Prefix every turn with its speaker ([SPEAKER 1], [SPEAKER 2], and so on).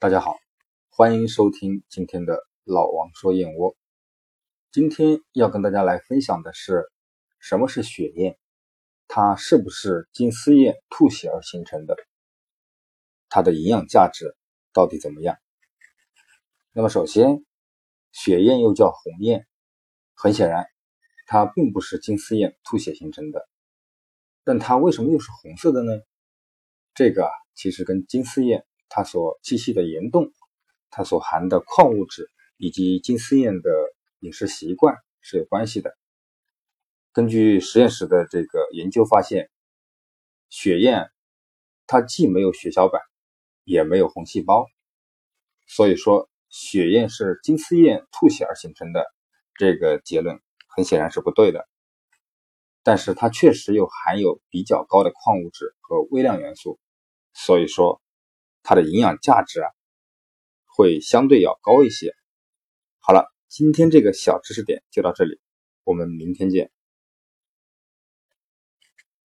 [SPEAKER 1] 大家好，欢迎收听今天的老王说燕窝。今天要跟大家来分享的是，什么是血燕？它是不是金丝燕吐血而形成的？它的营养价值到底怎么样？那么首先，血燕又叫红燕，很显然，它并不是金丝燕吐血形成的。但它为什么又是红色的呢？这个，其实跟金丝燕。它所栖息的岩洞，它所含的矿物质，以及金丝燕的饮食习惯是有关系的。根据实验室的这个研究发现，血燕它既没有血小板，也没有红细胞，所以说血燕是金丝燕吐血而形成的，这个结论很显然是不对的。但是它确实又含有比较高的矿物质和微量元素，所以说。它的营养价值啊，会相对要高一些。好了，今天这个小知识点就到这里，我们明天见。